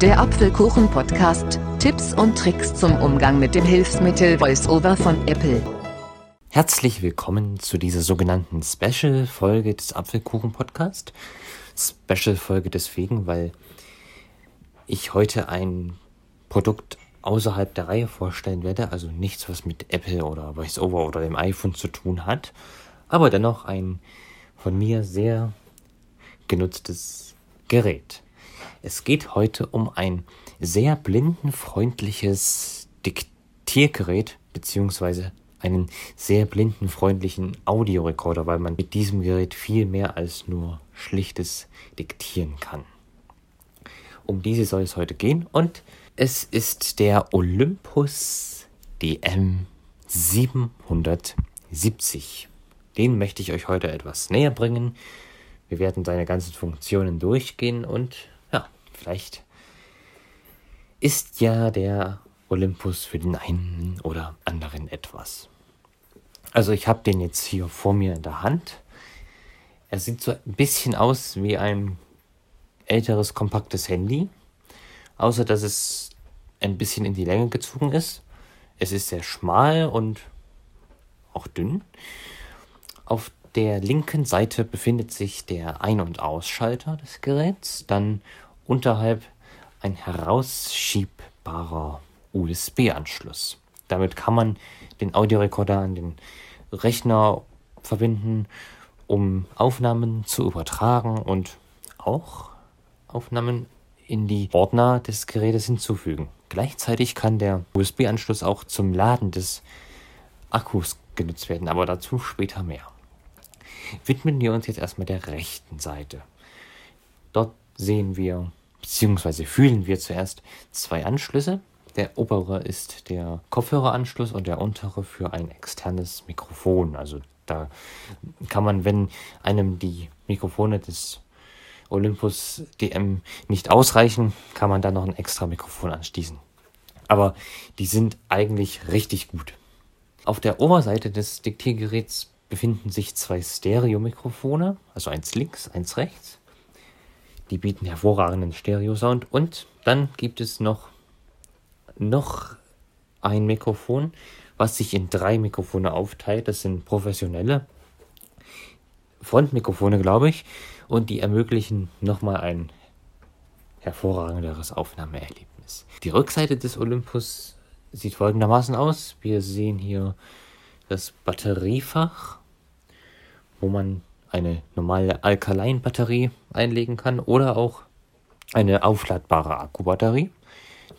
Der Apfelkuchen-Podcast. Tipps und Tricks zum Umgang mit dem Hilfsmittel VoiceOver von Apple. Herzlich willkommen zu dieser sogenannten Special-Folge des Apfelkuchen-Podcast. Special-Folge deswegen, weil ich heute ein Produkt außerhalb der Reihe vorstellen werde, also nichts, was mit Apple oder VoiceOver oder dem iPhone zu tun hat, aber dennoch ein von mir sehr genutztes Gerät. Es geht heute um ein sehr blindenfreundliches Diktiergerät beziehungsweise einen sehr blindenfreundlichen Audiorekorder, weil man mit diesem Gerät viel mehr als nur schlichtes Diktieren kann. Um diese soll es heute gehen und es ist der Olympus DM 770. Den möchte ich euch heute etwas näher bringen. Wir werden seine ganzen Funktionen durchgehen und vielleicht ist ja der Olympus für den einen oder anderen etwas. Also ich habe den jetzt hier vor mir in der Hand. Er sieht so ein bisschen aus wie ein älteres kompaktes Handy, außer dass es ein bisschen in die Länge gezogen ist. Es ist sehr schmal und auch dünn. Auf der linken Seite befindet sich der Ein- und Ausschalter des Geräts, dann unterhalb ein herausschiebbarer USB-Anschluss. Damit kann man den Audiorekorder an den Rechner verbinden, um Aufnahmen zu übertragen und auch Aufnahmen in die Ordner des Gerätes hinzufügen. Gleichzeitig kann der USB-Anschluss auch zum Laden des Akkus genutzt werden, aber dazu später mehr. Widmen wir uns jetzt erstmal der rechten Seite. Dort sehen wir bzw. fühlen wir zuerst zwei Anschlüsse. Der obere ist der Kopfhöreranschluss und der untere für ein externes Mikrofon. Also da kann man, wenn einem die Mikrofone des Olympus DM nicht ausreichen, kann man da noch ein extra Mikrofon anschließen. Aber die sind eigentlich richtig gut. Auf der Oberseite des Diktiergeräts befinden sich zwei Stereo-Mikrofone, also eins links, eins rechts. Die bieten hervorragenden Stereo-Sound und dann gibt es noch noch ein Mikrofon, was sich in drei Mikrofone aufteilt. Das sind professionelle Frontmikrofone, glaube ich, und die ermöglichen nochmal ein hervorragenderes Aufnahmeerlebnis. Die Rückseite des Olympus sieht folgendermaßen aus. Wir sehen hier das Batteriefach, wo man eine normale Alkaline-Batterie einlegen kann oder auch eine aufladbare Akkubatterie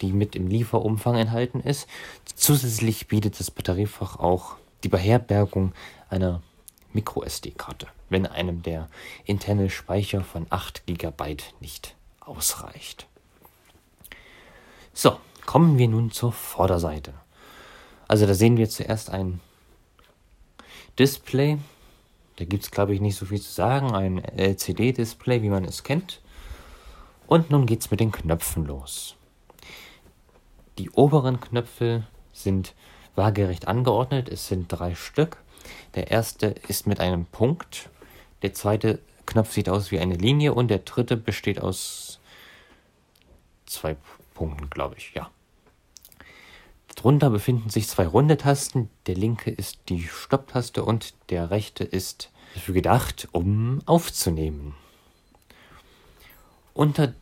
die mit im Lieferumfang enthalten ist. Zusätzlich bietet das Batteriefach auch die Beherbergung einer MicroSD-Karte, wenn einem der interne Speicher von 8 GB nicht ausreicht. So, kommen wir nun zur Vorderseite. Also da sehen wir zuerst ein Display. Da gibt es, glaube ich, nicht so viel zu sagen. Ein LCD-Display, wie man es kennt. Und nun geht es mit den Knöpfen los. Die oberen Knöpfe sind waagerecht angeordnet. Es sind drei Stück. Der erste ist mit einem Punkt. Der zweite Knopf sieht aus wie eine Linie und der dritte besteht aus zwei Punkten, glaube ich, ja. Drunter befinden sich zwei runde Tasten. Der linke ist die Stopptaste und der rechte ist dafür gedacht, um aufzunehmen. Unter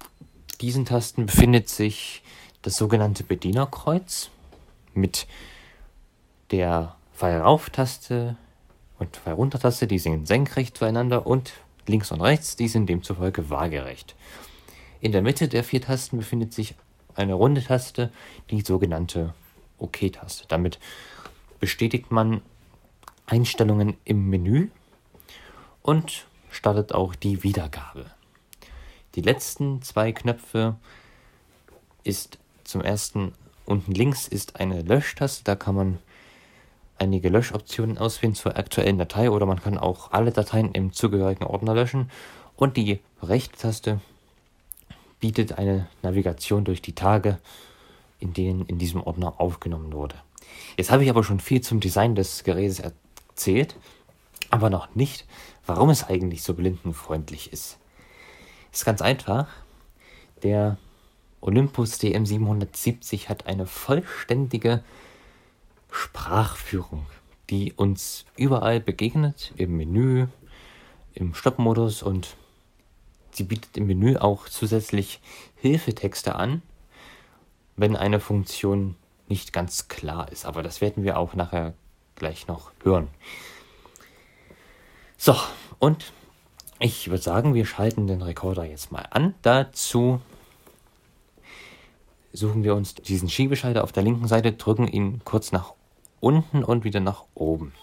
diesen Tasten befindet sich das sogenannte Bedienerkreuz mit der Pfeil-Rauf-Taste und Pfeil-Runter-Taste, die sind senkrecht zueinander und links und rechts, die sind demzufolge waagerecht. In der Mitte der vier Tasten befindet sich eine runde Taste, die sogenannte OK-Taste. Damit bestätigt man Einstellungen im Menü und startet auch die Wiedergabe. Die letzten zwei Knöpfe ist zum ersten unten links ist eine Löschtaste, da kann man einige Löschoptionen auswählen zur aktuellen Datei oder man kann auch alle Dateien im zugehörigen Ordner löschen. Und die rechte Taste bietet eine Navigation durch die Tage, in denen in diesem Ordner aufgenommen wurde. Jetzt habe ich aber schon viel zum Design des Gerätes erzählt, aber noch nicht, warum es eigentlich so blindenfreundlich ist. Ist ganz einfach. Der Olympus DM770 hat eine vollständige Sprachführung, die uns überall begegnet, im Menü, im Stoppmodus und sie bietet im Menü auch zusätzlich Hilfetexte an, wenn eine Funktion nicht ganz klar ist. Aber das werden wir auch nachher gleich noch hören. So, und ich würde sagen, wir schalten den Rekorder jetzt mal an. Dazu suchen wir uns diesen Schiebeschalter auf der linken Seite, drücken ihn kurz nach unten und wieder nach oben.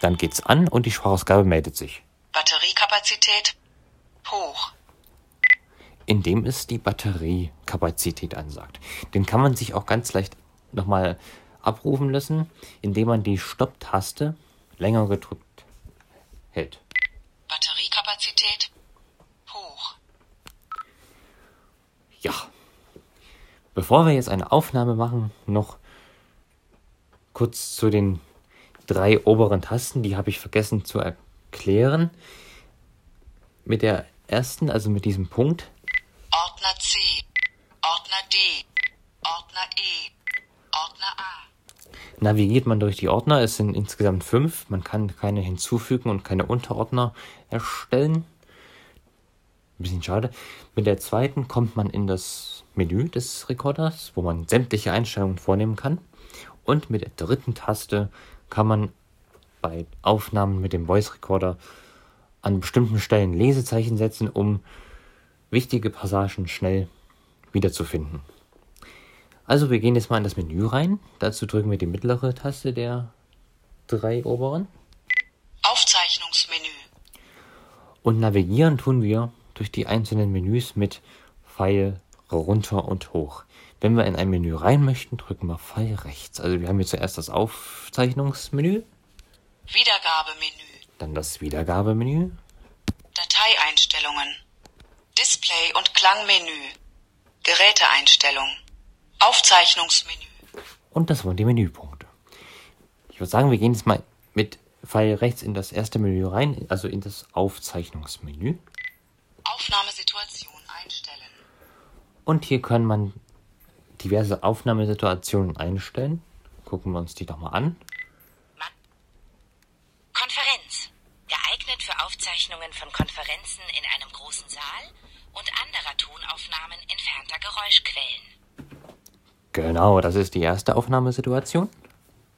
Dann geht's an und die Sprachausgabe meldet sich. Batteriekapazität hoch. Indem es die Batteriekapazität ansagt. Den kann man sich auch ganz leicht nochmal abrufen lassen, indem man die Stopp-Taste länger gedrückt hält. Batteriekapazität hoch. Ja. Bevor wir jetzt eine Aufnahme machen, noch kurz zu den drei oberen Tasten, die habe ich vergessen zu erklären. Mit der ersten, also mit diesem Punkt. Ordner C, Ordner D, Ordner E. Navigiert man durch die Ordner, es sind insgesamt fünf, man kann keine hinzufügen und keine Unterordner erstellen. Ein bisschen schade. Mit der zweiten kommt man in das Menü des Recorders, wo man sämtliche Einstellungen vornehmen kann. Und mit der dritten Taste kann man bei Aufnahmen mit dem Voice Recorder an bestimmten Stellen Lesezeichen setzen, um wichtige Passagen schnell wiederzufinden. Also wir gehen jetzt mal in das Menü rein. Dazu drücken wir die mittlere Taste der drei oberen. Aufzeichnungsmenü. Und navigieren tun wir durch die einzelnen Menüs mit Pfeil runter und hoch. Wenn wir in ein Menü rein möchten, drücken wir Pfeil rechts. Also wir haben hier zuerst das Aufzeichnungsmenü, Wiedergabemenü. dann das Wiedergabemenü, Dateieinstellungen. Display- und Klangmenü. Geräteeinstellung. Aufzeichnungsmenü. und das waren die Menüpunkte. Ich würde sagen, wir gehen jetzt mal mit Pfeil rechts in das erste Menü rein, also in das Aufzeichnungsmenü. Aufnahmesituation einstellen. Und hier kann man diverse Aufnahmesituationen einstellen. Gucken wir uns die doch mal an. Konferenz. Geeignet für Aufzeichnungen von Konferenzen in einem großen Saal und anderer Tonaufnahmen entfernter Geräuschquellen. Genau, das ist die erste Aufnahmesituation.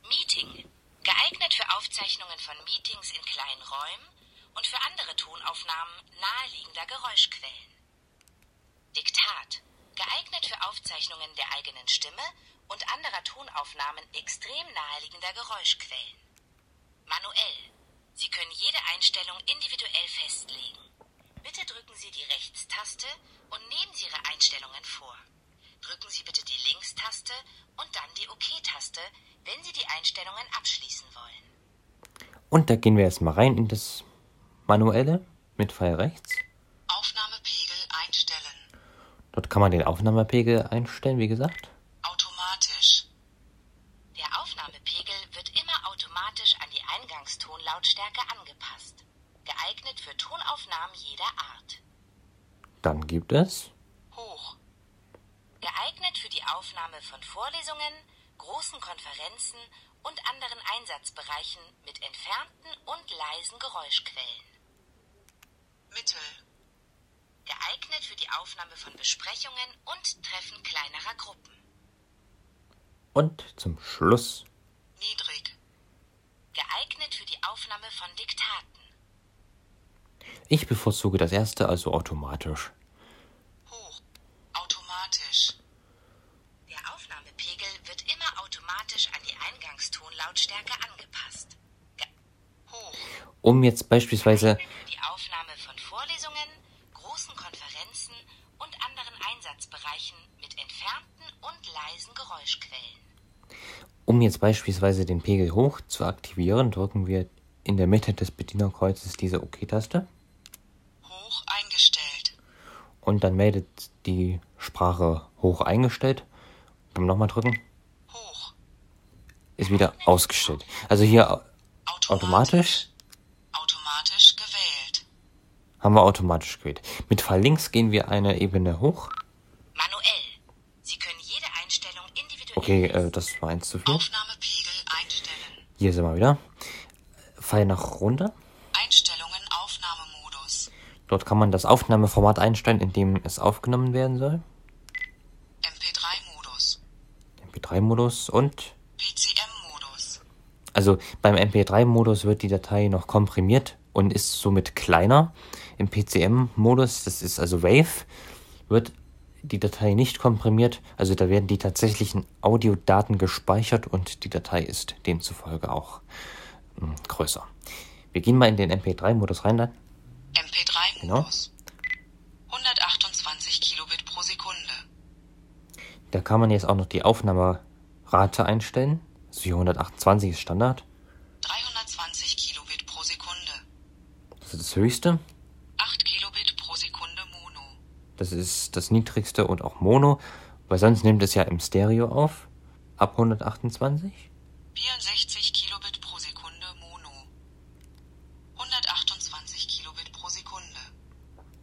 Meeting. Geeignet für Aufzeichnungen von Meetings in kleinen Räumen und für andere Tonaufnahmen naheliegender Geräuschquellen. Diktat. Geeignet für Aufzeichnungen der eigenen Stimme und anderer Tonaufnahmen extrem naheliegender Geräuschquellen. Manuell. Sie können jede Einstellung individuell festlegen. Bitte drücken Sie die Rechtstaste und nehmen Sie Ihre Einstellungen vor. Drücken Sie bitte die Linkstaste und dann die OK-Taste, wenn Sie die Einstellungen abschließen wollen. Und da gehen wir jetzt mal rein in das manuelle mit Pfeil rechts. Aufnahmepegel einstellen. Dort kann man den Aufnahmepegel einstellen, wie gesagt. Automatisch. Der Aufnahmepegel wird immer automatisch an die Eingangstonlautstärke angepasst. Geeignet für Tonaufnahmen jeder Art. Dann gibt es. Geeignet für die Aufnahme von Vorlesungen, großen Konferenzen und anderen Einsatzbereichen mit entfernten und leisen Geräuschquellen. Mittel. Geeignet für die Aufnahme von Besprechungen und Treffen kleinerer Gruppen. und zum Schluss Niedrig. Geeignet für die Aufnahme von Diktaten. ich bevorzuge das erste, also automatisch. Hoch. Automatisch. Der Aufnahmepegel wird immer automatisch an die Eingangstonlautstärke angepasst. Ge Hoch. Um jetzt beispielsweise die Aufnahme von Vorlesungen, großen Konferenzen und anderen Einsatzbereichen mit entfernten und leisen Geräuschquellen. Um jetzt beispielsweise den Pegel hoch zu aktivieren, drücken wir in der Mitte des Bedienerkreuzes diese OK-Taste Hoch eingestellt. und dann meldet die Sprache hoch eingestellt. Beim nochmal drücken Hoch. ist wieder ausgestellt. Also hier automatisch. Haben wir automatisch gewählt. Mit Pfeil links gehen wir eine Ebene hoch Okay, äh, das war eins zu viel. Aufnahmepegel einstellen. Hier sind wir wieder. Pfeil nach runter. Einstellungen Aufnahmemodus. Dort kann man das Aufnahmeformat einstellen, in dem es aufgenommen werden soll. MP3-Modus. MP3-Modus und PCM-Modus. also beim MP3-Modus wird die Datei noch komprimiert und ist somit kleiner. Im PCM-Modus, das ist also Wave, wird die Datei nicht komprimiert. Also da werden die tatsächlichen Audiodaten gespeichert und die Datei ist demzufolge auch mh, größer. Wir gehen mal in den MP3-Modus rein dann. MP3-Modus. 128 Kilobit pro Sekunde. Da kann man jetzt auch noch die Aufnahmerate einstellen. Also hier 128 ist Standard. 320 Kilobit pro Sekunde. Das ist das höchste. 8 Kilobit pro Sekunde Mono. Das ist das niedrigste und auch Mono, weil sonst nimmt es ja im Stereo auf. Ab 128. 64 Kilobit pro Sekunde Mono. 128 Kilobit pro Sekunde.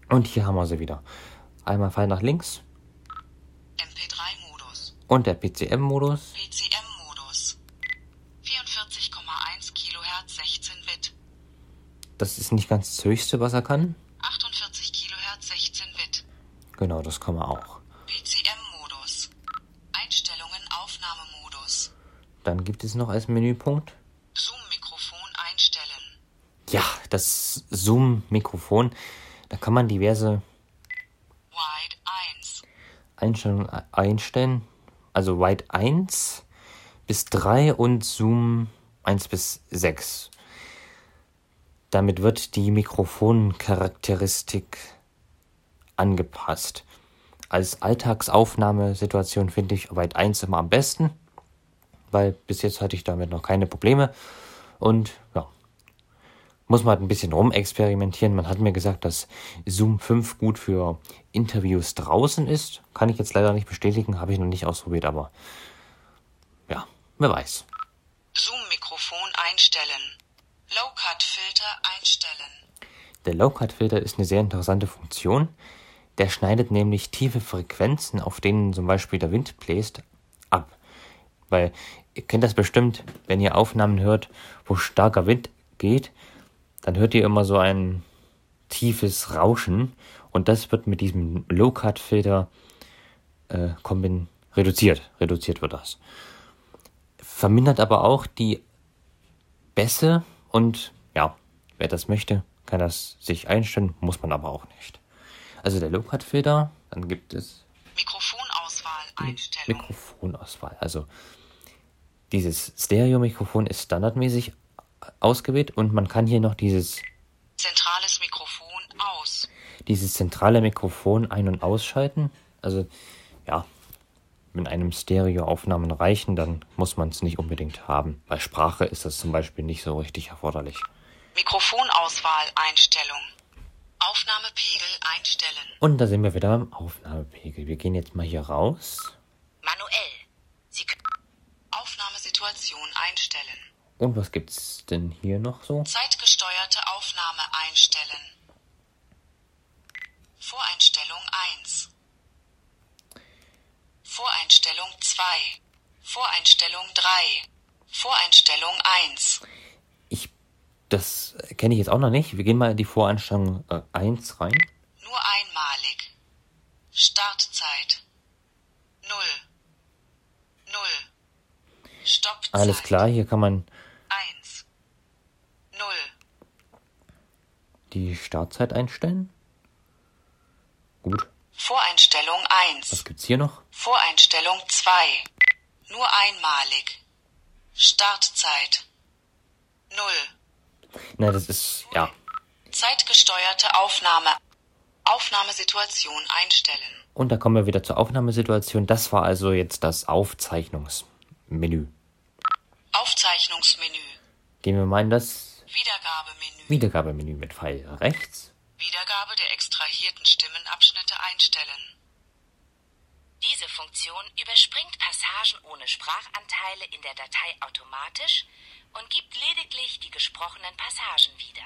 Und hier haben wir sie wieder. Einmal Pfeil nach links MP3-Modus. und der PCM-Modus. PCM-Modus. 44,1 Kilohertz 16 Bit. Das ist nicht ganz das höchste, was er kann. 48 Kilohertz 16 Bit. Genau, das kann man auch. PCM-Modus. Einstellungen Aufnahmemodus. Dann gibt es noch als Menüpunkt. Zoom-Mikrofon einstellen. Ja, das Zoom-Mikrofon. Da kann man diverse Wide 1. Einstellungen einstellen. Also Wide 1 bis 3 und Zoom 1 bis 6. Damit wird die Mikrofoncharakteristik angepasst. Als Alltagsaufnahmesituation finde ich Wide 1 immer am besten, weil bis jetzt hatte ich damit noch keine Probleme. Und ja, muss man halt ein bisschen rumexperimentieren. Man hat mir gesagt, dass Zoom 5 gut für Interviews draußen ist. Kann ich jetzt leider nicht bestätigen, habe ich noch nicht ausprobiert, aber ja, wer weiß. Zoom-Mikrofon einstellen. Low-Cut-Filter einstellen. Der Low-Cut-Filter ist eine sehr interessante Funktion. Der schneidet nämlich tiefe Frequenzen, auf denen zum Beispiel der Wind bläst, ab. Weil ihr kennt das bestimmt, wenn ihr Aufnahmen hört, wo starker Wind geht, dann hört ihr immer so ein tiefes Rauschen und das wird mit diesem Low-Cut-Filter äh, reduziert. Reduziert wird das. Vermindert aber auch die Bässe und ja, wer das möchte, kann das sich einstellen, muss man aber auch nicht. Also der Low-Cut-Filter, dann gibt es Mikrofonauswahl Einstellung. Mikrofonauswahl. Also dieses Stereo-Mikrofon ist standardmäßig ausgewählt und man kann hier noch dieses, Zentrales Mikrofon aus. dieses zentrale Mikrofon ein- und ausschalten. Also ja, wenn einem Stereo-Aufnahmen reichen, dann muss man es nicht unbedingt haben. Bei Sprache ist das zum Beispiel nicht so richtig erforderlich. Mikrofonauswahl Einstellung. Aufnahmepegel einstellen. Und da sind wir wieder beim Aufnahmepegel. Wir gehen jetzt mal hier raus. Manuell. Sie können Aufnahmesituation einstellen. Und was gibt's denn hier noch so? Zeitgesteuerte Aufnahme einstellen. Voreinstellung 1. Voreinstellung 2. Voreinstellung 3. Voreinstellung 1. Das kenne ich jetzt auch noch nicht. Wir gehen mal in die Voreinstellung äh, 1 rein. Nur einmalig. Startzeit. 0. 0. Stoppzeit. Alles klar, hier kann man 1. 0. die Startzeit einstellen. Gut. Voreinstellung 1. Was gibt's hier noch? Voreinstellung 2. Nur einmalig. Startzeit. 0. Na, das ist, ja. Zeitgesteuerte Aufnahme. Aufnahmesituation einstellen. Und da kommen wir wieder zur Aufnahmesituation. Das war also jetzt das Aufzeichnungsmenü. Aufzeichnungsmenü. Gehen wir mal in das Wiedergabemenü. Wiedergabemenü mit Pfeil rechts. Wiedergabe der extrahierten Stimmenabschnitte einstellen. Diese Funktion überspringt Passagen ohne Sprachanteile in der Datei automatisch und gibt lediglich die gesprochenen Passagen wieder.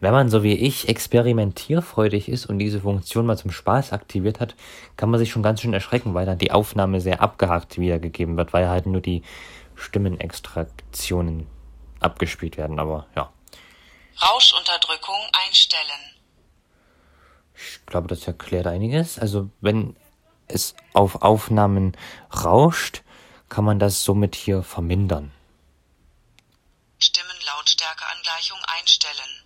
Wenn man so wie ich experimentierfreudig ist und diese Funktion mal zum Spaß aktiviert hat, kann man sich schon ganz schön erschrecken, weil dann die Aufnahme sehr abgehakt wiedergegeben wird, weil halt nur die Stimmenextraktionen abgespielt werden. Aber ja, Rauschunterdrückung einstellen. ich glaube, das erklärt einiges. Also wenn es auf Aufnahmen rauscht, kann man das somit hier vermindern. Stimmenlautstärkeangleichung einstellen.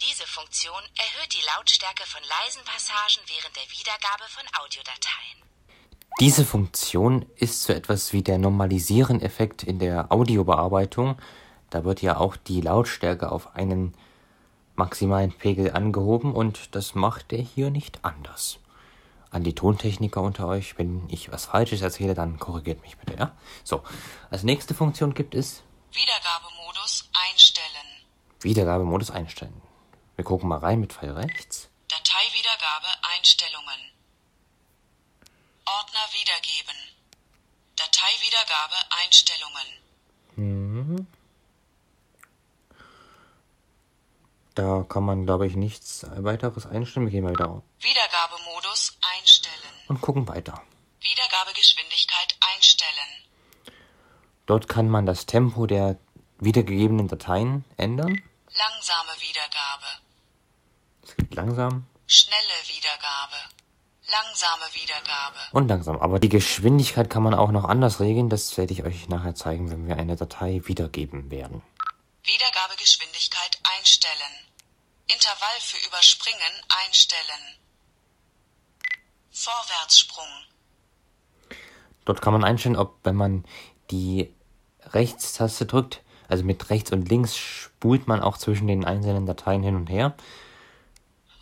Diese Funktion erhöht die Lautstärke von leisen Passagen während der Wiedergabe von Audiodateien. Diese Funktion ist so etwas wie der Normalisieren-Effekt in der Audiobearbeitung. Da wird ja auch die Lautstärke auf einen maximalen Pegel angehoben und das macht er hier nicht anders. An die Tontechniker unter euch, wenn ich was Falsches erzähle, dann korrigiert mich bitte, ja? So, als nächste Funktion gibt es Wiedergabemodus einstellen. Wiedergabemodus einstellen. Wir gucken mal rein mit Pfeil rechts. Dateiwiedergabe Einstellungen. Ordner wiedergeben. Dateiwiedergabe Einstellungen. Da kann man, glaube ich, nichts weiteres einstellen. Wir gehen mal wieder auf Wiedergabemodus. Und gucken weiter. Wiedergabegeschwindigkeit einstellen. Dort kann man das Tempo der wiedergegebenen Dateien ändern. Langsame Wiedergabe. Es gibt langsam Schnelle Wiedergabe. Langsame Wiedergabe. und langsam. Aber die Geschwindigkeit kann man auch noch anders regeln. Das werde ich euch nachher zeigen, wenn wir eine Datei wiedergeben werden. Wiedergabegeschwindigkeit einstellen. Intervall für Überspringen einstellen. Vorwärtssprung. Dort kann man einstellen, ob wenn man die Rechtstaste drückt, also mit rechts und links spult man auch zwischen den einzelnen Dateien hin und her.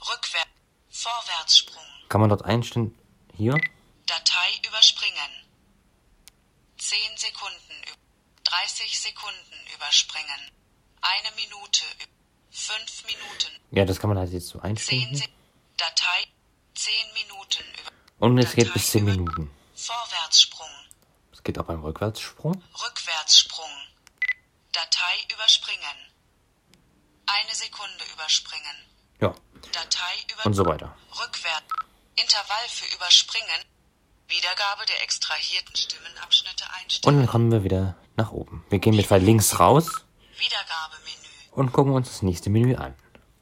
Rückwärts. Vorwärtssprung. Kann man dort einstellen, hier, Datei überspringen. 10 Sekunden. ü- 30 Sekunden überspringen. Eine Minute. 5 Minuten. ja, das kann man halt jetzt so 10 einstellen. Se Datei. 10 Minuten. Über Und es geht bis 10 über- Minuten. Vorwärtssprung. Es geht auch beim Rückwärtssprung. Rückwärtssprung. Datei überspringen. Eine Sekunde überspringen. Ja, Datei über und so weiter. Rückwärts. Intervall für Überspringen. Wiedergabe der extrahierten Stimmenabschnitte Und einstellen. dann kommen wir wieder nach oben. Wir gehen mit links raus Wiedergabemenü. und gucken uns das nächste Menü an.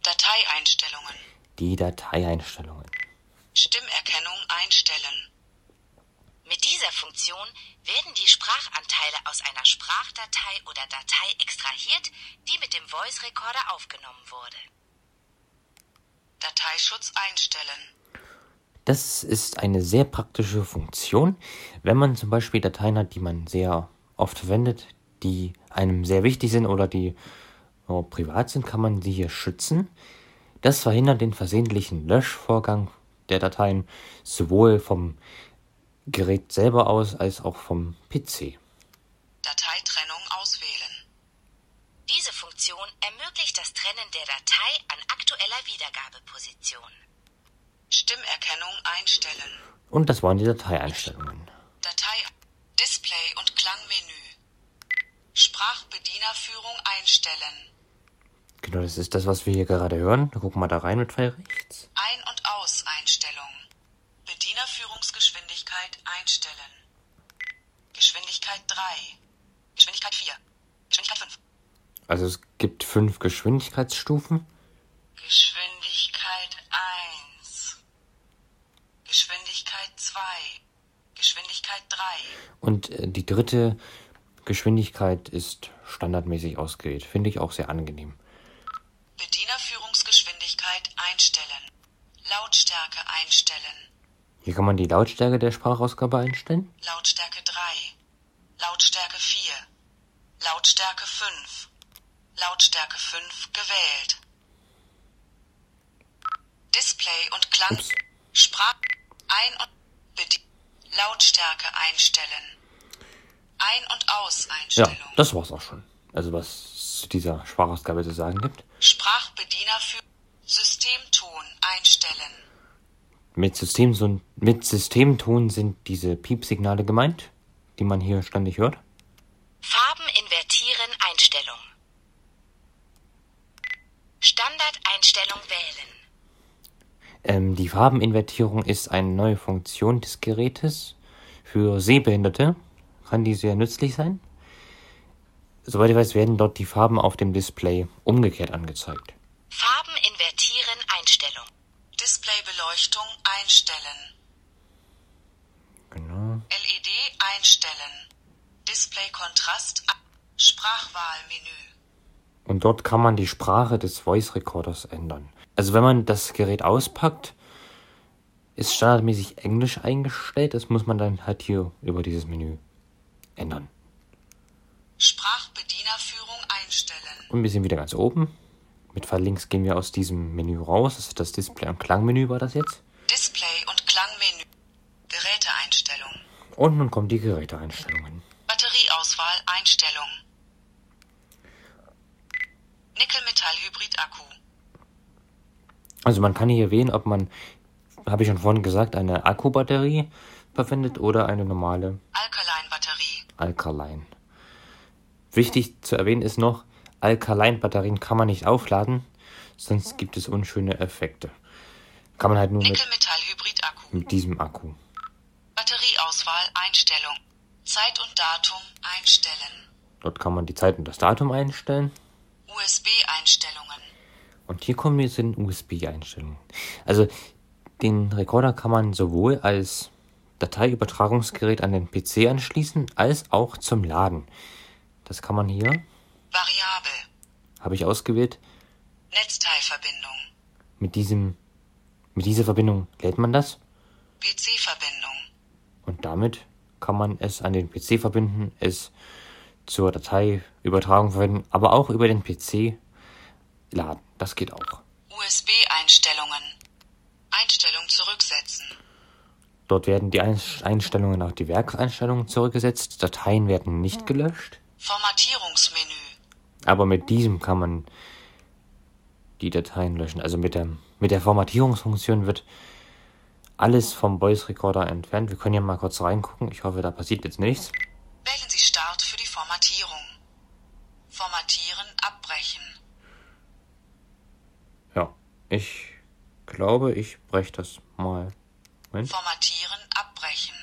Dateieinstellungen. Die Dateieinstellungen. Stimmerkennung einstellen. Mit dieser Funktion werden die Sprachanteile aus einer Sprachdatei oder Datei extrahiert, die mit dem Voice Recorder aufgenommen wurde. Dateischutz einstellen. Das ist eine sehr praktische Funktion, wenn man zum Beispiel Dateien hat, die man sehr oft verwendet, die einem sehr wichtig sind oder die äh, privat sind, kann man sie hier schützen. Das verhindert den versehentlichen Löschvorgang der Dateien sowohl vom Gerät selber aus als auch vom PC. Dateitrennung auswählen. Diese Funktion ermöglicht das Trennen der Datei an aktueller Wiedergabeposition. Stimmerkennung einstellen. Und das waren die Dateieinstellungen. Datei, Display und Klangmenü. Sprachbedienerführung einstellen. Genau, das ist das, was wir hier gerade hören. Da gucken wir da rein mit Pfeil rechts. Ein- und Aus-Einstellung. Bedienerführungsgeschwindigkeit einstellen. Geschwindigkeit 3. Geschwindigkeit 4. Geschwindigkeit 5. Also es gibt fünf Geschwindigkeitsstufen. Geschwindigkeit 1. Geschwindigkeit 2. Geschwindigkeit 3. Und äh, die dritte Geschwindigkeit ist standardmäßig ausgewählt. Finde ich auch sehr angenehm. Bedienerführungsgeschwindigkeit einstellen. Lautstärke einstellen. Hier kann man die Lautstärke der Sprachausgabe einstellen. Lautstärke 3. Lautstärke 4. Lautstärke 5. Lautstärke 5 gewählt. Display und Klang. Ups. Sprach. Ein- und Bedi Lautstärke einstellen. Ein- und Ja, Aus-Einstellung. das war's auch schon. Also was zu dieser Sprachausgabe zu sagen gibt. Sprachbediener für Systemton einstellen. Mit, System, mit Systemton sind diese Piepsignale gemeint, die man hier ständig hört. Farben invertieren Einstellung. Standardeinstellung wählen. Ähm, die Farbeninvertierung ist eine neue Funktion des Gerätes. Für Sehbehinderte kann die sehr nützlich sein. Soweit ich weiß, werden dort die Farben auf dem Display umgekehrt angezeigt. Farben invertieren Einstellung. Displaybeleuchtung einstellen. Genau. LED einstellen. Displaykontrast. a- Sprachwahlmenü. Und dort kann man die Sprache des Voice Recorders ändern. Also wenn man das Gerät auspackt, ist standardmäßig Englisch eingestellt. Das muss man dann halt hier über dieses Menü ändern. Sprachbedienerführung einstellen. Und wir sind wieder ganz oben. Mit Pfeil links gehen wir aus diesem Menü raus. Das ist das Display- und Klangmenü war das jetzt. Display und Klangmenü. Geräteeinstellung. Und nun kommen die Geräteeinstellungen. Batterieauswahl Einstellung. Nickel-Metall-Hybrid-Akku. Also man kann hier wählen, ob man, habe ich schon vorhin gesagt, eine Akkubatterie verwendet oder eine normale Alkaline-Batterie. Alkaline. Wichtig zu erwähnen ist noch, Alkaline-Batterien kann man nicht aufladen, sonst gibt es unschöne Effekte. Kann man halt nur mit, mit diesem Akku. Batterieauswahl Einstellung. Zeit und Datum einstellen. Dort kann man die Zeit und das Datum einstellen. USB-Einstellungen. Und hier kommen wir zu den USB-Einstellungen. Also den Rekorder kann man sowohl als Dateiübertragungsgerät an den PC anschließen, als auch zum Laden. Das kann man hier, Variabel. habe ich ausgewählt, Netzteilverbindung. mit diesem, mit dieser Verbindung lädt man das PC-Verbindung. und damit kann man es an den PC verbinden, es zur Dateiübertragung verwenden, aber auch über den PC laden. Das geht auch. USB-Einstellungen. Einstellung zurücksetzen. Dort werden die Ein- Einstellungen auf die Werkseinstellungen zurückgesetzt. Dateien werden nicht gelöscht. Formatierungsmenü. Aber mit diesem kann man die Dateien löschen. Also mit der, mit der Formatierungsfunktion wird alles vom Voice Recorder entfernt. Wir können ja mal kurz reingucken. Ich hoffe, da passiert jetzt nichts. Wählen Sie Start für die Formatierung. Formatieren abbrechen. Ja, ich glaube, ich breche das mal. Moment. Formatieren abbrechen.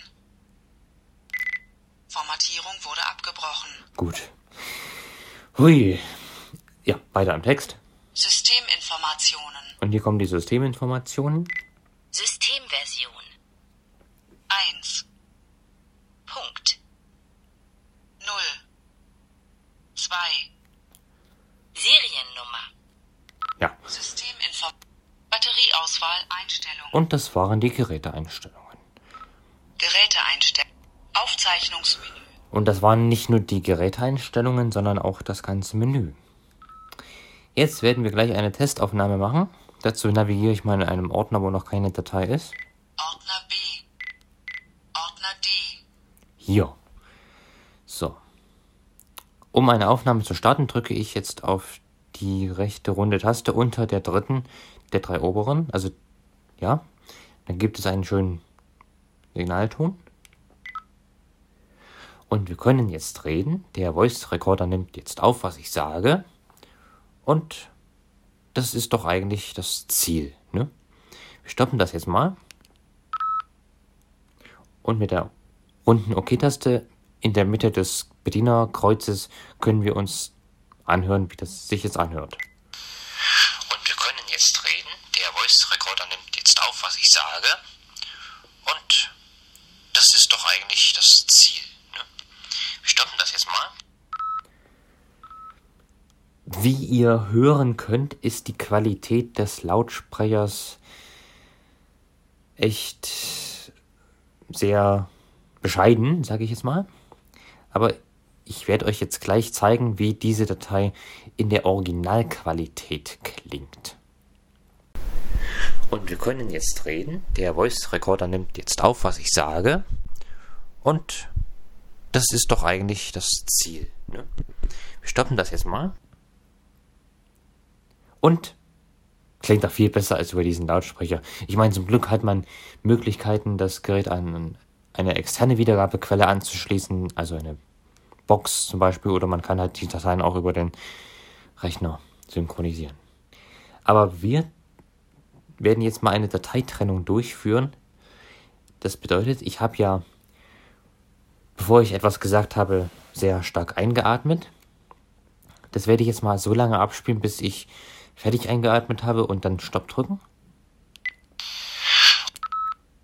Formatierung wurde abgebrochen. Gut. Hui. Ja, weiter am Text. Systeminformationen. Und hier kommen die Systeminformationen. Systemversion. 1. Punkt. 0. 2. Seriennummer. Ja. Systeminfo. Batterieauswahl Einstellung. Und das waren die Geräteeinstellungen. Geräteeinstellung. Aufzeichnungsmenü. Und das waren nicht nur die Geräteeinstellungen, sondern auch das ganze Menü. Jetzt werden wir gleich eine Testaufnahme machen. Dazu navigiere ich mal in einem Ordner, wo noch keine Datei ist. Ordner B. Ordner D. Hier. So. Um eine Aufnahme zu starten, drücke ich jetzt auf die rechte runde Taste unter der dritten der drei oberen. Also, ja. Dann gibt es einen schönen Signalton. Und wir können jetzt reden. Der Voice Recorder nimmt jetzt auf, was ich sage. Und das ist doch eigentlich das Ziel. Ne? Wir stoppen das jetzt mal. Und mit der runden OK-Taste in der Mitte des Bedienerkreuzes können wir uns anhören, wie das sich jetzt anhört. Und wir können jetzt reden. Der Voice Recorder nimmt jetzt auf, was ich sage. Und das ist doch eigentlich das Ziel. Ne? Wir stoppen das jetzt mal. Wie ihr hören könnt, ist die Qualität des Lautsprechers echt sehr bescheiden, sage ich jetzt mal. Aber ich werde euch jetzt gleich zeigen, wie diese Datei in der Originalqualität klingt. Und wir können jetzt reden. Der Voice Recorder nimmt jetzt auf, was ich sage. Und das ist doch eigentlich das Ziel. Ne? Wir stoppen das jetzt mal. Und klingt auch viel besser als über diesen Lautsprecher. Ich meine, zum Glück hat man Möglichkeiten, das Gerät an eine externe Wiedergabequelle anzuschließen, also eine Box zum Beispiel, oder man kann halt die Dateien auch über den Rechner synchronisieren. Aber wir werden jetzt mal eine Dateitrennung durchführen. Das bedeutet, ich habe ja, bevor ich etwas gesagt habe, sehr stark eingeatmet. Das werde ich jetzt mal so lange abspielen, bis ich fertig eingeatmet habe und dann Stopp drücken.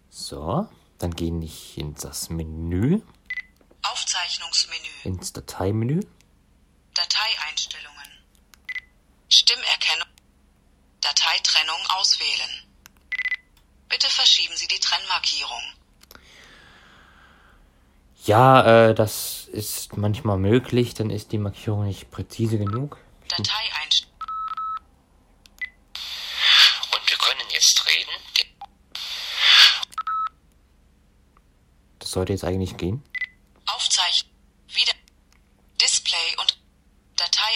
So, dann gehe ich in das Menü, Aufzeichnungsmenü. ins Dateimenü. Dateieinstellungen. Stimmerkennung. Dateitrennung auswählen. Bitte verschieben Sie die Trennmarkierung. Ja, äh, das ist manchmal möglich, dann ist die Markierung nicht präzise genug. Dateieinstellungen. Und wir können jetzt reden. Das sollte jetzt eigentlich gehen. Aufzeichnen. Wieder. Display und Datei.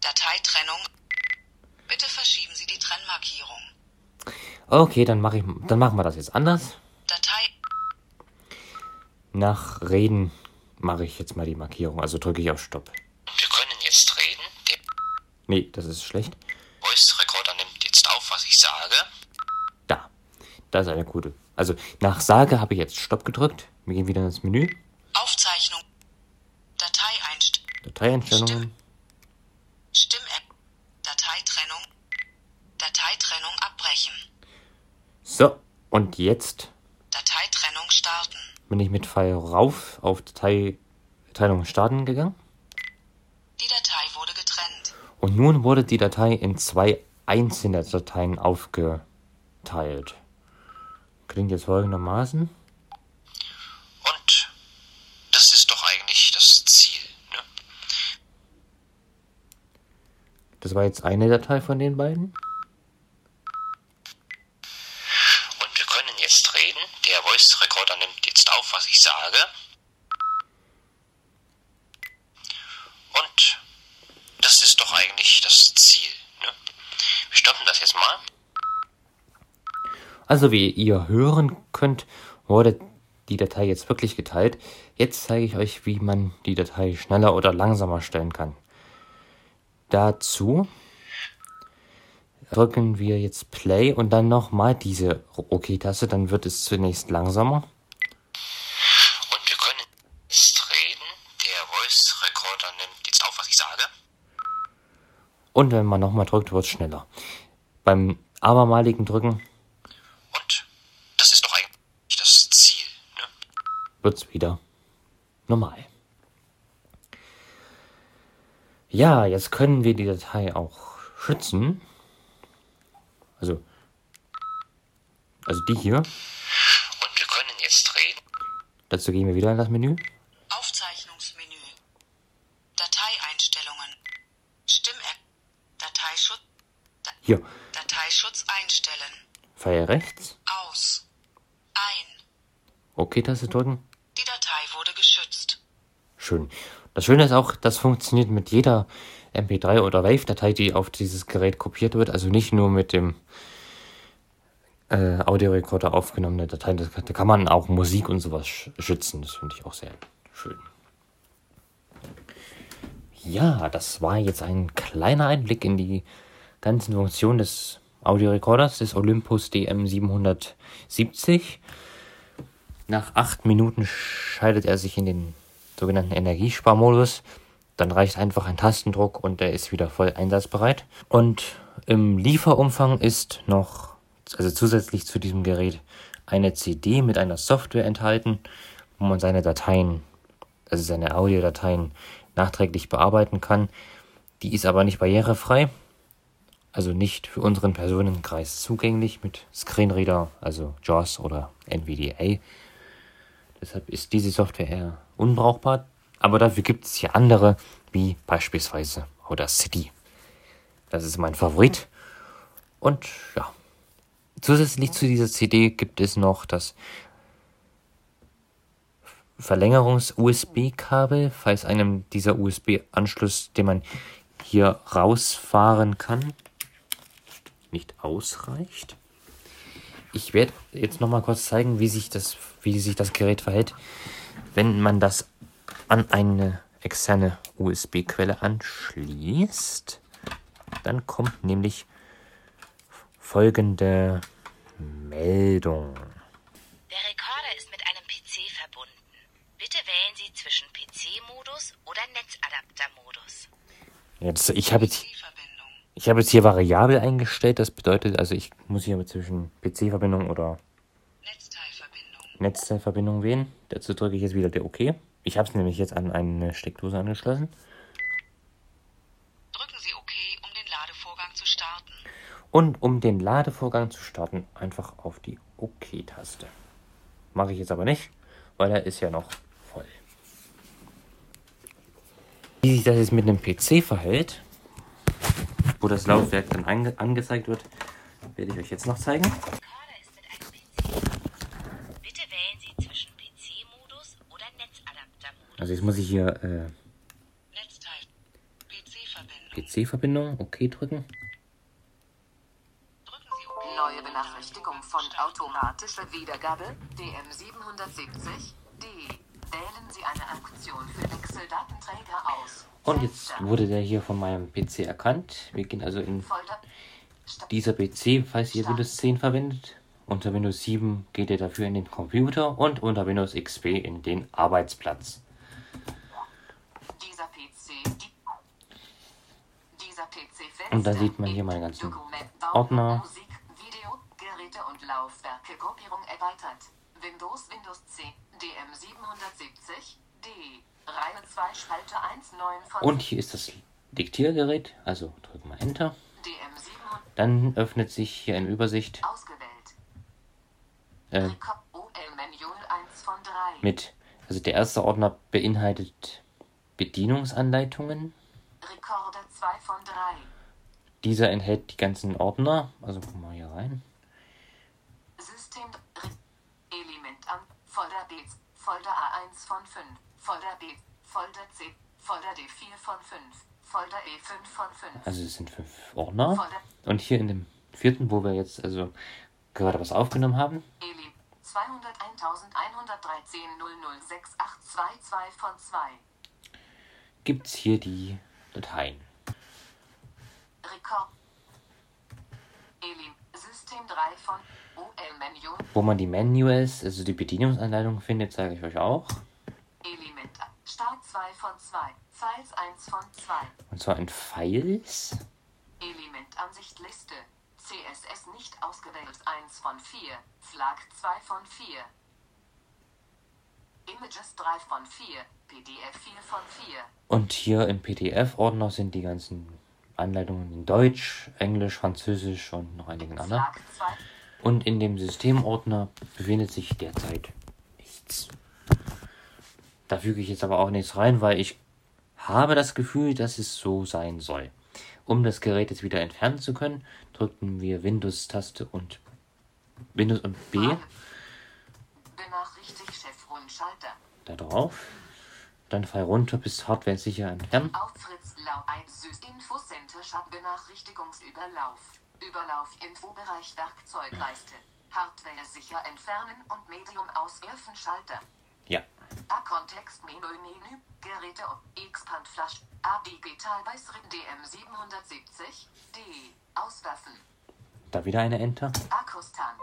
Dateitrennung. Bitte verschieben Sie die Trennmarkierung. Okay, dann mache ich, dann machen wir das jetzt anders. Datei. Nach Reden mache ich jetzt mal die Markierung, also drücke ich auf Stopp. Wir können jetzt reden. Der Nee, das ist schlecht. Voice Recorder nimmt jetzt auf, was ich sage. Da. Das ist eine gute. Also nach Sage habe ich jetzt Stopp gedrückt. Wir gehen wieder ins Menü. Aufzeichnung. Dateieinstellungen. Dateieinstellungen. Stimmer. Dateitrennung. Dateitrennung abbrechen. So, und jetzt Dateitrennung starten. bin ich mit Pfeil rauf auf Dateitrennung starten gegangen. Die Datei wurde getrennt. Und nun wurde die Datei in zwei einzelne Dateien aufgeteilt. Klingt jetzt folgendermaßen. Und das ist doch eigentlich das Ziel. Ne? Das war jetzt eine Datei von den beiden. Und wir können jetzt reden. Der Voice Recorder nimmt jetzt auf, was ich sage. Und das ist doch eigentlich das Ziel. Ne? Wir stoppen das jetzt mal. Also wie ihr hören könnt, wurde die Datei jetzt wirklich geteilt. Jetzt zeige ich euch, wie man die Datei schneller oder langsamer stellen kann. Dazu drücken wir jetzt Play und dann nochmal diese OK-Taste, dann wird es zunächst langsamer. Und wir können jetzt reden. Der Voice Recorder nimmt jetzt auf, was ich sage. Und wenn man nochmal drückt, wird es schneller. Beim abermaligen Drücken Und das ist doch eigentlich das Ziel. Ne? Wird es wieder normal. Ja, jetzt können wir die Datei auch schützen. Also, also die hier. Und wir können jetzt reden. Dazu gehen wir wieder in das Menü. Aufzeichnungsmenü. Dateieinstellungen. Stimmer. Dateischutz. Da Hier, Dateischutz einstellen. Pfeil rechts. Aus. Ein. OK-Taste drücken. Die Datei wurde geschützt. Schön. Das Schöne ist auch, das funktioniert mit jeder MP3 oder Wave-Datei, die auf dieses Gerät kopiert wird. Also nicht nur mit dem äh, Audiorekorder aufgenommene Dateien. Da kann man auch Musik und sowas sch schützen. Das finde ich auch sehr schön. Ja, das war jetzt ein kleiner Einblick in die ganzen Funktionen des Audiorekorders, des Olympus DM770. Nach acht Minuten schaltet er sich in den sogenannten Energiesparmodus. Dann reicht einfach ein Tastendruck und er ist wieder voll einsatzbereit. Und im Lieferumfang ist noch, also zusätzlich zu diesem Gerät, eine CD mit einer Software enthalten, wo man seine Dateien, also seine Audiodateien nachträglich bearbeiten kann. Die ist aber nicht barrierefrei, also nicht für unseren Personenkreis zugänglich mit Screenreader, also JAWS oder NVDA. Deshalb ist diese Software eher unbrauchbar. Aber dafür gibt es hier andere, wie beispielsweise Audacity. Das ist mein Favorit. Und ja, zusätzlich zu dieser CD gibt es noch das Verlängerungs-USB-Kabel, falls einem dieser USB-Anschluss, den man hier rausfahren kann, nicht ausreicht. Ich werde jetzt noch mal kurz zeigen, wie sich das, wie sich das Gerät verhält, wenn man das an eine externe USB-Quelle anschließt. Dann kommt nämlich folgende Meldung. Der Rekorder ist mit einem PC verbunden. Bitte wählen Sie zwischen PC-Modus oder Netzadapter-Modus. Jetzt, ich habe jetzt, ich habe jetzt hier variabel eingestellt. Das bedeutet, also ich muss hier zwischen PC-Verbindung oder Netzteilverbindung. Wählen. Dazu drücke ich jetzt wieder der OK. Ich habe es nämlich jetzt an eine Steckdose angeschlossen. Drücken Sie OK, um den Ladevorgang zu starten. Und um den Ladevorgang zu starten, einfach auf die OK-Taste. Mache ich jetzt aber nicht, weil er ist ja noch voll. Wie sich das jetzt mit einem PC verhält, wo das Laufwerk dann ange angezeigt wird, werde ich euch jetzt noch zeigen. Rekorder ist mit einem PC verbunden. Bitte wählen Sie zwischen PC-Modus oder Netzadapter-Modus. Also jetzt muss ich hier äh. PC-Verbindung. PC-Verbindung OK drücken. Drücken Sie OK. Neue Benachrichtigung von automatischer Wiedergabe DM770 D. Wählen Sie eine Aktion für Wechseldatenträger aus. Und jetzt wurde der hier von meinem PC erkannt. Wir gehen also in dieser PC, falls ihr Windows 10 verwendet. Unter Windows 7 geht ihr dafür in den Computer und unter Windows XP in den Arbeitsplatz. Dieser PC. die- Dieser PC Und da sieht man hier meine ganzen Ordner. Musik, Video, Geräte und Laufwerke. Gruppierung erweitert. Windows, Windows 10, DM770, D. Reihe 2, Spalte 1, 9 von Und hier ist das Diktiergerät. Also drücken wir Enter. DM700 Dann öffnet sich hier eine Übersicht ausgewählt. äh, Rekord OL-Menü 1 von 3. mit, also der erste Ordner beinhaltet Bedienungsanleitungen. Rekorder 2 von 3. Dieser enthält die ganzen Ordner. Also gucken wir hier rein. System Element an Folder B Folder A1 von 5 Folder B Folder C Folder D4 von 5 Folder E5 von 5 Also es sind fünf Ordner. Folder Und hier in dem vierten, wo wir jetzt also gerade was aufgenommen haben, Eli 201.113 0068222 von 2 gibt es hier die Dateien. Rekord Eli System 3 von OL-Menü Wo man die Manuals, also die Bedienungsanleitung findet, zeige ich euch auch. Element Start 2 von 2 Files 1 von 2 Und zwar in Files. Elementansicht Liste. CSS nicht ausgewählt 1 von 4. Flag 2 von 4. Images 3 von 4. PDF 4 von 4. Und hier im PDF-Ordner sind die ganzen Anleitungen in Deutsch, Englisch, Französisch und noch einigen anderen. Flag 2. Und in dem Systemordner befindet sich derzeit nichts. Da füge ich jetzt aber auch nichts rein, weil ich habe das Gefühl, dass es so sein soll. Um das Gerät jetzt wieder entfernen zu können, drückten wir Windows-Taste und Windows und B Benachrichtigt Chef Rundschalter. da drauf. Dann Fall runter bis Hardware sicher entfernen. Auf Fritz Lau 1 Süß Infocenter Schab Benachrichtigungsüberlauf. Überlauf Infobereich Werkzeugleiste. Hardware sicher entfernen und Medium auswerfen Schalter. Ja, A-Kontext Menü Menü Geräte Expand Flash A Digital bei SRIM DM770 D Auswerfen da wieder eine Enter. Akkustand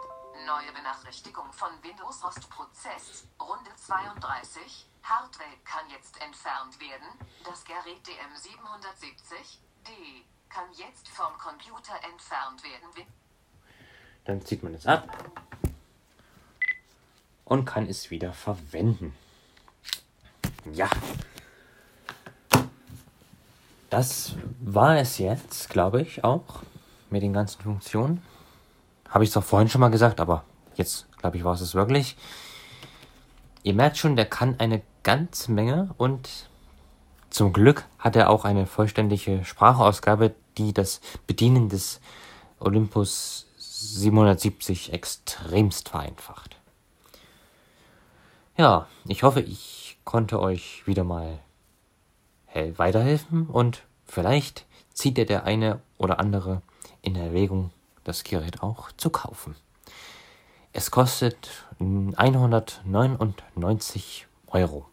Neue Benachrichtigung von Windows Rostprozess Runde 32 Hardware kann jetzt entfernt werden. Das Gerät DM770 D kann jetzt vom Computer entfernt werden. Dann zieht man es ab und kann es wieder verwenden. Ja. Das war es jetzt, glaube ich, auch mit den ganzen Funktionen. Habe ich es doch vorhin schon mal gesagt, aber jetzt, glaube ich, war es es wirklich. Ihr merkt schon, der kann eine ganze Menge und zum Glück hat er auch eine vollständige Sprachausgabe, die das Bedienen des Olympus 770 extremst vereinfacht. Ja, ich hoffe, ich konnte euch wieder mal weiterhelfen und vielleicht zieht ihr der eine oder andere in Erwägung, das Gerät auch zu kaufen. Es kostet 199 Euro.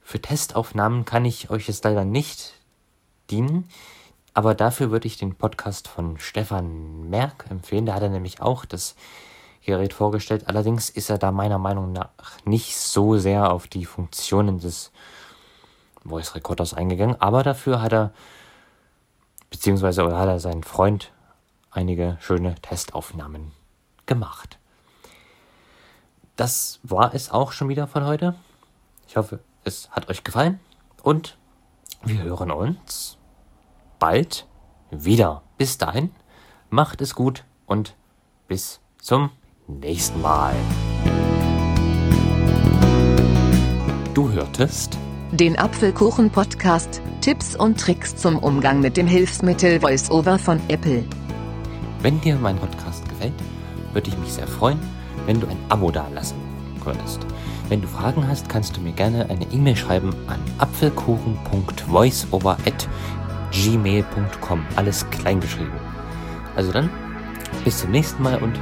Für Testaufnahmen kann ich euch jetzt leider nicht dienen. Aber dafür würde ich den Podcast von Stefan Merck empfehlen. Da hat er nämlich auch das Gerät vorgestellt. Allerdings ist er da meiner Meinung nach nicht so sehr auf die Funktionen des Voice Recorders eingegangen. Aber dafür hat er, beziehungsweise oder hat er seinen Freund einige schöne Testaufnahmen gemacht. Das war es auch schon wieder von heute. Ich hoffe, es hat euch gefallen und wir hören uns bald wieder. Bis dahin, macht es gut und bis zum nächsten Mal. Du hörtest den Apfelkuchen-Podcast, Tipps und Tricks zum Umgang mit dem Hilfsmittel VoiceOver von Apple. Wenn dir mein Podcast gefällt, würde ich mich sehr freuen, wenn du ein Abo dalassen könntest. Wenn du Fragen hast, kannst du mir gerne eine E-Mail schreiben an apfelkuchen.voiceover.gmail.com. Alles klein geschrieben. Also dann, bis zum nächsten Mal und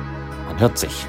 man hört sich.